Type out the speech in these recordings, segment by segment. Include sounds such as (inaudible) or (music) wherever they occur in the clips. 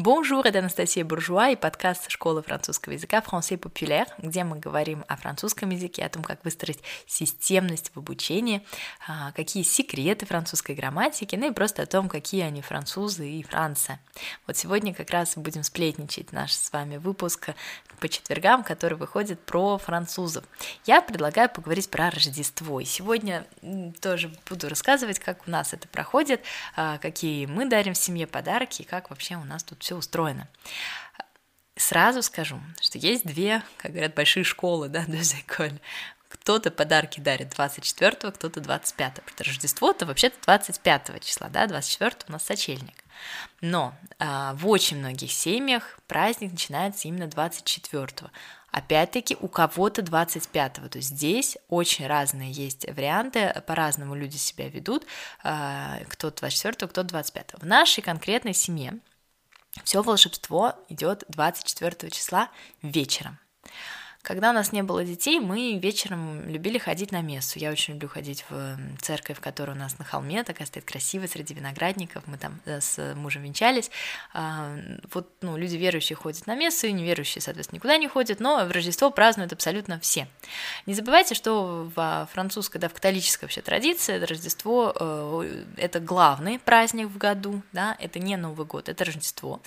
Bonjour, это Анастасия Буржуа и подкаст школы французского языка «Français populaire», где мы говорим о французском языке, о том, как выстроить системность в обучении, а, какие секреты французской грамматики, ну и просто о том, какие они французы и Франция. Вот сегодня как раз будем сплетничать наш с вами выпуск по четвергам, который выходит про французов. Я предлагаю поговорить про Рождество. И сегодня тоже буду рассказывать, как у нас это проходит, а, какие мы дарим в семье подарки, и как вообще у нас тут все устроено. Сразу скажу, что есть две, как говорят, большие школы, да, (laughs) écoles. Кто-то подарки дарит 24-го, кто-то 25-го. Потому Рождество-то вообще-то 25 числа, да, 24 у нас сочельник. Но а, в очень многих семьях праздник начинается именно 24-го. Опять-таки у кого-то 25-го. То есть здесь очень разные есть варианты, по-разному люди себя ведут. Кто-то 24-го, кто-то 25-го. В нашей конкретной семье все волшебство идет 24 числа вечером. Когда у нас не было детей, мы вечером любили ходить на мессу. Я очень люблю ходить в церковь, которая у нас на холме, такая стоит красивая, среди виноградников. Мы там э, с мужем венчались. А, вот, ну, люди верующие ходят на мессу, и неверующие, соответственно, никуда не ходят, но в Рождество празднуют абсолютно все. Не забывайте, что в французской, да, в католической вообще традиции Рождество э, – это главный праздник в году, да, это не Новый год, это Рождество.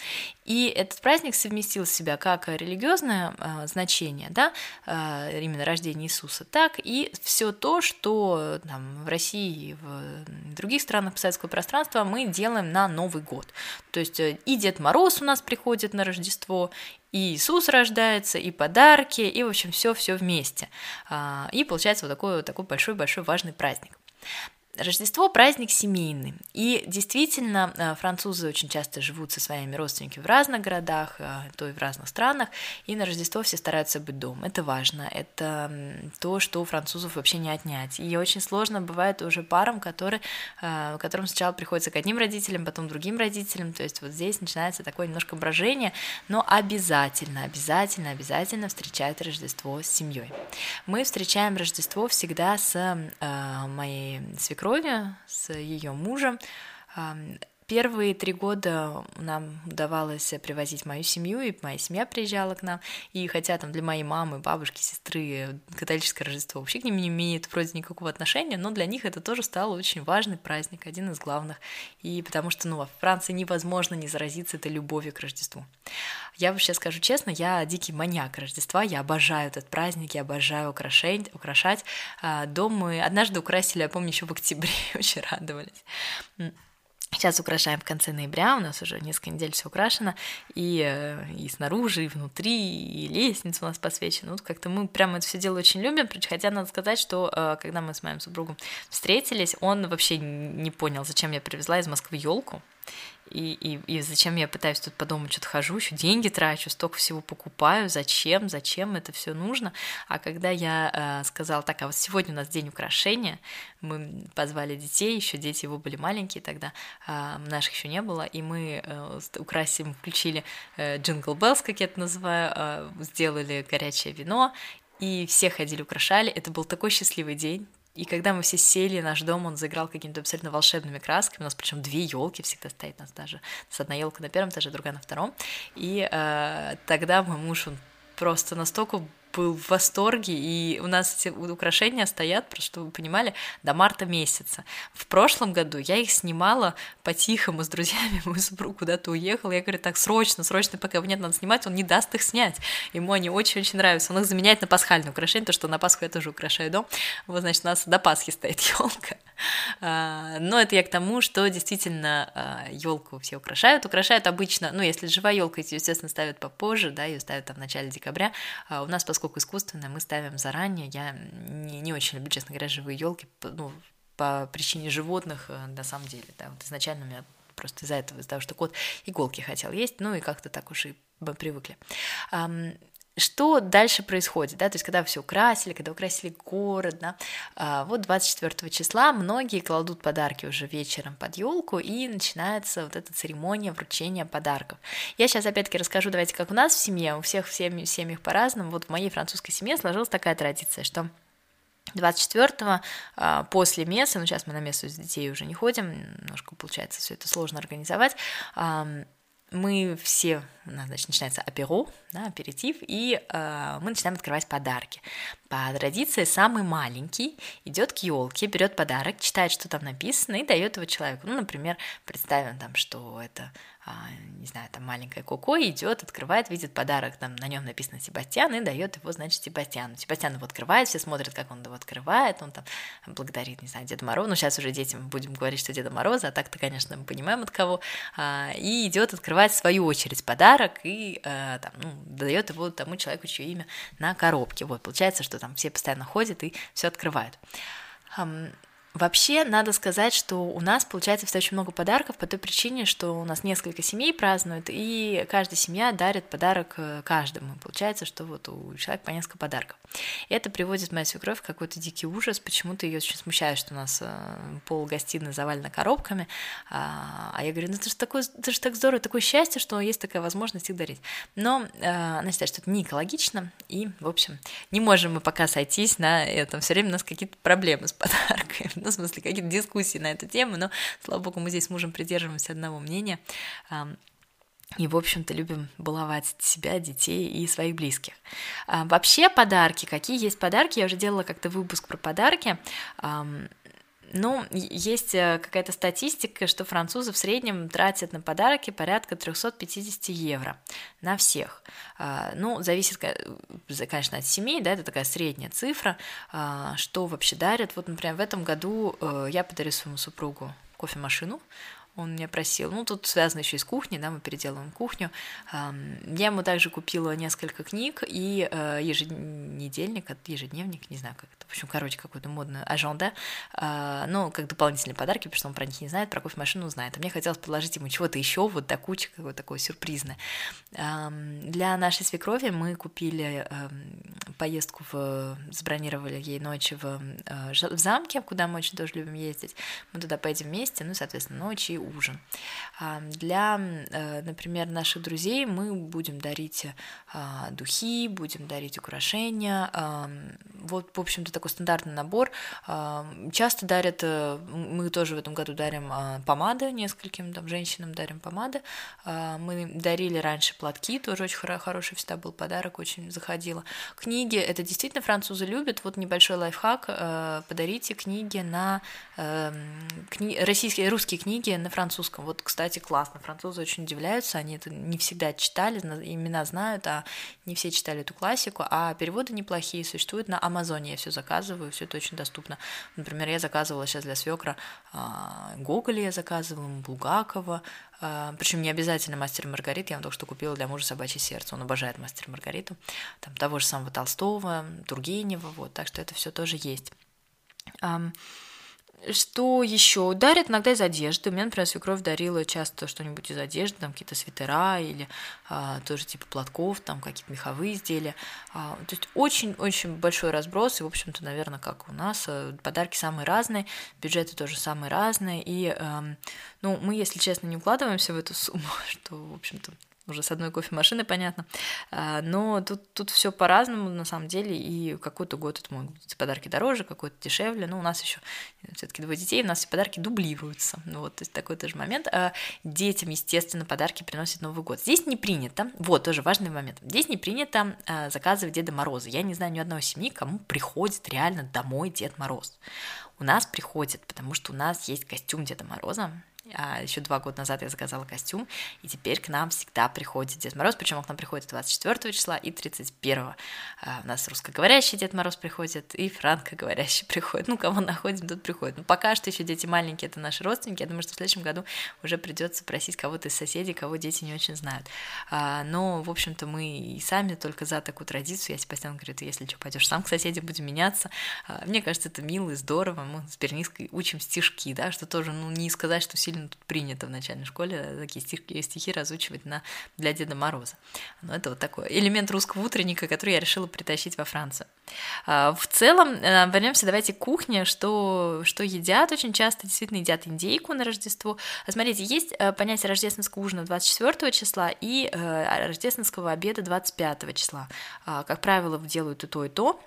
И этот праздник совместил в себя как религиозное э, значение, да, Э, именно рождение Иисуса, так и все то, что там, в России и в других странах постсоветского пространства мы делаем на Новый год. То есть э, и Дед Мороз у нас приходит на Рождество, и Иисус рождается, и подарки, и, в общем, все все вместе. А, и получается вот такой, такой большой-большой важный праздник. Рождество – праздник семейный. И действительно, э, французы очень часто живут со своими родственниками в разных городах, э, то и в разных странах, и на Рождество все стараются быть дома. Это важно, это то, что у французов вообще не отнять. И очень сложно бывает уже парам, которые, э, которым сначала приходится к одним родителям, потом другим родителям, то есть вот здесь начинается такое немножко брожение, но обязательно, обязательно, обязательно встречают Рождество с семьей. Мы встречаем Рождество всегда с моей свекровью, свекрови, с ее мужем. Первые три года нам удавалось привозить мою семью, и моя семья приезжала к нам. И хотя там для моей мамы, бабушки, сестры католическое Рождество вообще к ним не имеет вроде никакого отношения, но для них это тоже стал очень важный праздник, один из главных. И потому что, ну, во Франции невозможно не заразиться этой любовью к Рождеству. Я вообще скажу честно, я дикий маньяк Рождества, я обожаю этот праздник, я обожаю украшать. украшать. Дом мы однажды украсили, я помню, еще в октябре, (laughs) очень радовались. Сейчас украшаем в конце ноября, у нас уже несколько недель все украшено, и, э, и снаружи, и внутри, и лестница у нас посвечена. Вот как-то мы прямо это все дело очень любим, хотя надо сказать, что э, когда мы с моим супругом встретились, он вообще не понял, зачем я привезла из Москвы елку, и, и, и зачем я пытаюсь тут по дому что-то хожу, еще деньги трачу, столько всего покупаю, зачем, зачем это все нужно. А когда я э, сказала, так, а вот сегодня у нас день украшения, мы позвали детей, еще дети его были маленькие тогда, э, наших еще не было, и мы э, украсим, включили э, Jingle Bells, как я это называю, э, сделали горячее вино, и все ходили, украшали. Это был такой счастливый день, и когда мы все сели, наш дом, он заиграл какими-то абсолютно волшебными красками. У нас причем две елки всегда стоит, у нас даже с одна елка на первом этаже, другая на втором. И э, тогда мой муж, он просто настолько был в восторге, и у нас эти украшения стоят, просто чтобы вы понимали, до марта месяца. В прошлом году я их снимала по-тихому с друзьями, (laughs) мой супруг куда-то уехал, я говорю, так, срочно, срочно, пока его нет, надо снимать, он не даст их снять. Ему они очень-очень нравятся, он их заменяет на пасхальные украшения, то, что на Пасху я тоже украшаю дом, вот, значит, у нас до Пасхи стоит (laughs) елка. А, но это я к тому, что действительно елку все украшают, украшают обычно, ну, если живая елка, естественно, ставят попозже, да, ее ставят там в начале декабря, а у нас, поскольку искусственное, мы ставим заранее. Я не, не очень люблю, честно говоря, живые елки, ну, по причине животных, э, на самом деле. Да, вот изначально у меня просто из-за этого, из-за того, что кот иголки хотел есть, ну и как-то так уж и привыкли. Что дальше происходит, да, то есть когда все украсили, когда украсили город, да, а, вот 24 числа многие кладут подарки уже вечером под елку и начинается вот эта церемония вручения подарков. Я сейчас опять-таки расскажу, давайте, как у нас в семье, у всех в семьях по-разному, вот в моей французской семье сложилась такая традиция, что 24-го а, после мессы, ну сейчас мы на мессу с детей уже не ходим, немножко получается все это сложно организовать, мы все, у нас, значит, начинается аперо, да, аперитив, и э, мы начинаем открывать подарки. По традиции самый маленький идет к елке, берет подарок, читает, что там написано, и дает его человеку. Ну, например, представим там, что это а, не знаю, там маленькая Коко идет, открывает, видит подарок, там на нем написано Себастьян, и дает его, значит, Себастьяну. Себастьян его открывает, все смотрят, как он его открывает, он там благодарит, не знаю, Деда Мороза, ну, сейчас уже детям будем говорить, что Деда Мороза, а так-то, конечно, мы понимаем от кого, а, и идет открывать в свою очередь подарок, и а, там, ну, дает его тому человеку, чье имя на коробке. Вот, получается, что там все постоянно ходят и все открывают. Вообще, надо сказать, что у нас получается всегда очень много подарков по той причине, что у нас несколько семей празднуют, и каждая семья дарит подарок э, каждому. Получается, что вот у человека по несколько подарков. И это приводит мою свекровь в какой-то дикий ужас. Почему-то ее очень смущает, что у нас э, пол гостиной завалено коробками. А, а я говорю, ну это же, такое, это же так здорово, такое счастье, что есть такая возможность их дарить. Но э, она считает, что это не экологично, и, в общем, не можем мы пока сойтись на этом. Все время у нас какие-то проблемы с подарками (laughs) ну, в смысле, какие-то дискуссии на эту тему, но, слава богу, мы здесь с мужем придерживаемся одного мнения. И, в общем-то, любим баловать себя, детей и своих близких. А, вообще подарки, какие есть подарки, я уже делала как-то выпуск про подарки. Ну, есть э, какая-то статистика, что французы в среднем тратят на подарки порядка 350 евро на всех. А, ну, зависит, конечно, от семей, да, это такая средняя цифра, а, что вообще дарят. Вот, например, в этом году э, я подарю своему супругу кофемашину, он меня просил. Ну, тут связано еще и с кухней, да, мы переделываем кухню. Я ему также купила несколько книг и э, еженедельник, ежедневник, не знаю, как это, в общем, короче, какую-то модную аженда, ну, как дополнительные подарки, потому что он про них не знает, про кофемашину знает. А мне хотелось предложить ему чего-то еще, вот до кучи, какое-то такое сюрпризное. Для нашей свекрови мы купили поездку в... забронировали ей ночи в, э, в замке, куда мы очень тоже любим ездить. Мы туда поедем вместе, ну, соответственно, ночи ужин. Для, э, например, наших друзей мы будем дарить а, духи, будем дарить украшения. Вот, в общем-то, такой стандартный набор. Часто дарят, э, мы тоже в этом году дарим а, помады нескольким там, женщинам, дарим помады. Мы дарили раньше платки, тоже очень хороший всегда был подарок, очень заходило. Книги, это действительно французы любят. Вот небольшой лайфхак, э, подарите книги на кни... российские, русские книги на французском. Вот, кстати, классно. Французы очень удивляются, они это не всегда читали, имена знают, а не все читали эту классику, а переводы неплохие существуют на Амазоне. Я все заказываю, все это очень доступно. Например, я заказывала сейчас для свекра а, Гоголя, я заказывала Булгакова, а, причем не обязательно мастер Маргарит, я вам только что купила для мужа собачье сердце. Он обожает мастер Маргариту. Там того же самого Толстого, Тургенева, вот, так что это все тоже есть. Что еще? Дарят иногда из одежды. У меня, например, свекровь дарила часто что-нибудь из одежды, там какие-то свитера или а, тоже типа платков, там какие-то меховые изделия. А, то есть очень-очень большой разброс, и, в общем-то, наверное, как у нас, э, подарки самые разные, бюджеты тоже самые разные, и, а, ну, мы, если честно, не укладываемся в эту (laughs) сумму, что, в общем-то, уже с одной кофемашины, понятно. А, но тут, тут все по-разному, на самом деле, и какой-то год это могут быть подарки дороже, какой-то дешевле. Ну, у нас еще все-таки двое детей, у нас все подарки дублируются. Ну, вот, то есть такой тоже момент. А детям, естественно, подарки приносят Новый год. Здесь не принято, вот, тоже важный момент, здесь не принято а, заказывать Деда Мороза. Я не знаю ни одной семьи, кому приходит реально домой Дед Мороз. У нас приходит, потому что у нас есть костюм Деда Мороза, еще два года назад я заказала костюм, и теперь к нам всегда приходит Дед Мороз, причем он к нам приходит 24 числа и 31. А у нас русскоговорящий Дед Мороз приходит, и франкоговорящий (laughs) приходит. Ну, кого находим, тут приходит. Но пока что еще дети маленькие, это наши родственники. Я думаю, что в следующем году уже придется просить кого-то из соседей, кого дети не очень знают. А, но, в общем-то, мы и сами только за такую традицию. Я Себастьян говорит, если что, пойдешь сам к соседям, будем меняться. А, мне кажется, это мило и здорово. Мы с Берниской учим стишки, да, что тоже, ну, не сказать, что сильно тут принято в начальной школе такие стихи, стихи разучивать на, для Деда Мороза. Но это вот такой элемент русского утренника, который я решила притащить во Францию. А, в целом, э, вернемся давайте к кухне, что, что едят очень часто, действительно едят индейку на Рождество. Смотрите, есть э, понятие рождественского ужина 24 числа и э, рождественского обеда 25 числа. А, как правило, делают и то, и то,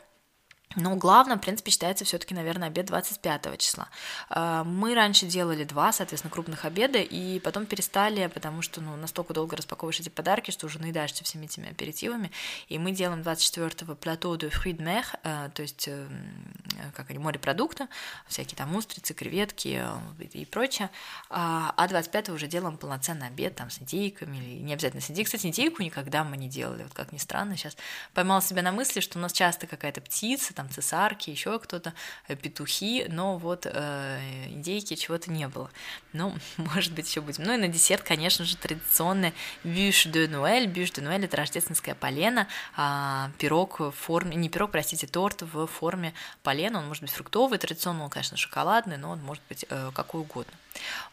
но главное, в принципе, считается все-таки, наверное, обед 25 числа. А, мы раньше делали два, соответственно, крупных обеда, и потом перестали, потому что ну, настолько долго распаковываешь эти подарки, что уже наедаешься всеми этими аперитивами. И мы делаем 24-го плато de fruits mer, а, то есть э, как они, морепродукты, всякие там устрицы, креветки э, и прочее. А 25-го а уже делаем полноценный обед там с индейками, или не обязательно с индейкой. Кстати, индейку никогда мы не делали, вот как ни странно. Сейчас поймала себя на мысли, что у нас часто какая-то птица, там цесарки, еще кто-то, э, петухи, но вот э, индейки чего-то не было. Ну, (laughs) может быть, еще будем. Ну и на десерт, конечно же, традиционный бюш де Нуэль. Бюш де Нуэль – это рождественская полена, а, пирог в форме, не пирог, простите, торт в форме полена. Он может быть фруктовый, традиционно он, конечно, шоколадный, но он может быть э, какой угодно.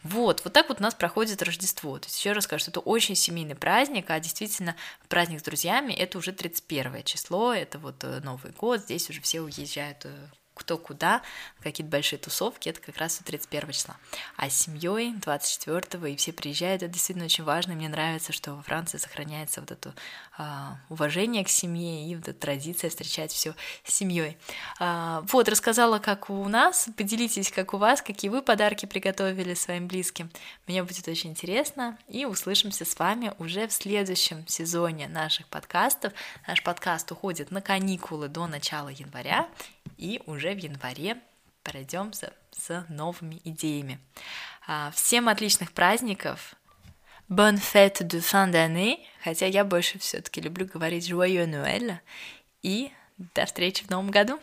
Вот, вот так вот у нас проходит Рождество. То есть еще раз скажу, что это очень семейный праздник, а действительно праздник с друзьями это уже 31 число, это вот э, Новый год, здесь уже все уезжают э, кто куда, какие-то большие тусовки, это как раз 31 числа. А с семьей 24 и все приезжают, это действительно очень важно. Мне нравится, что во Франции сохраняется вот это а, уважение к семье и вот эта традиция встречать все с семьей. А, вот, рассказала, как у нас, поделитесь, как у вас, какие вы подарки приготовили своим близким. Мне будет очень интересно, и услышимся с вами уже в следующем сезоне наших подкастов. Наш подкаст уходит на каникулы до начала января, и уже в январе пройдемся с новыми идеями. А, всем отличных праздников! Bonne fête de fin d'année, хотя я больше все-таки люблю говорить Joyeux Noël, и до встречи в новом году!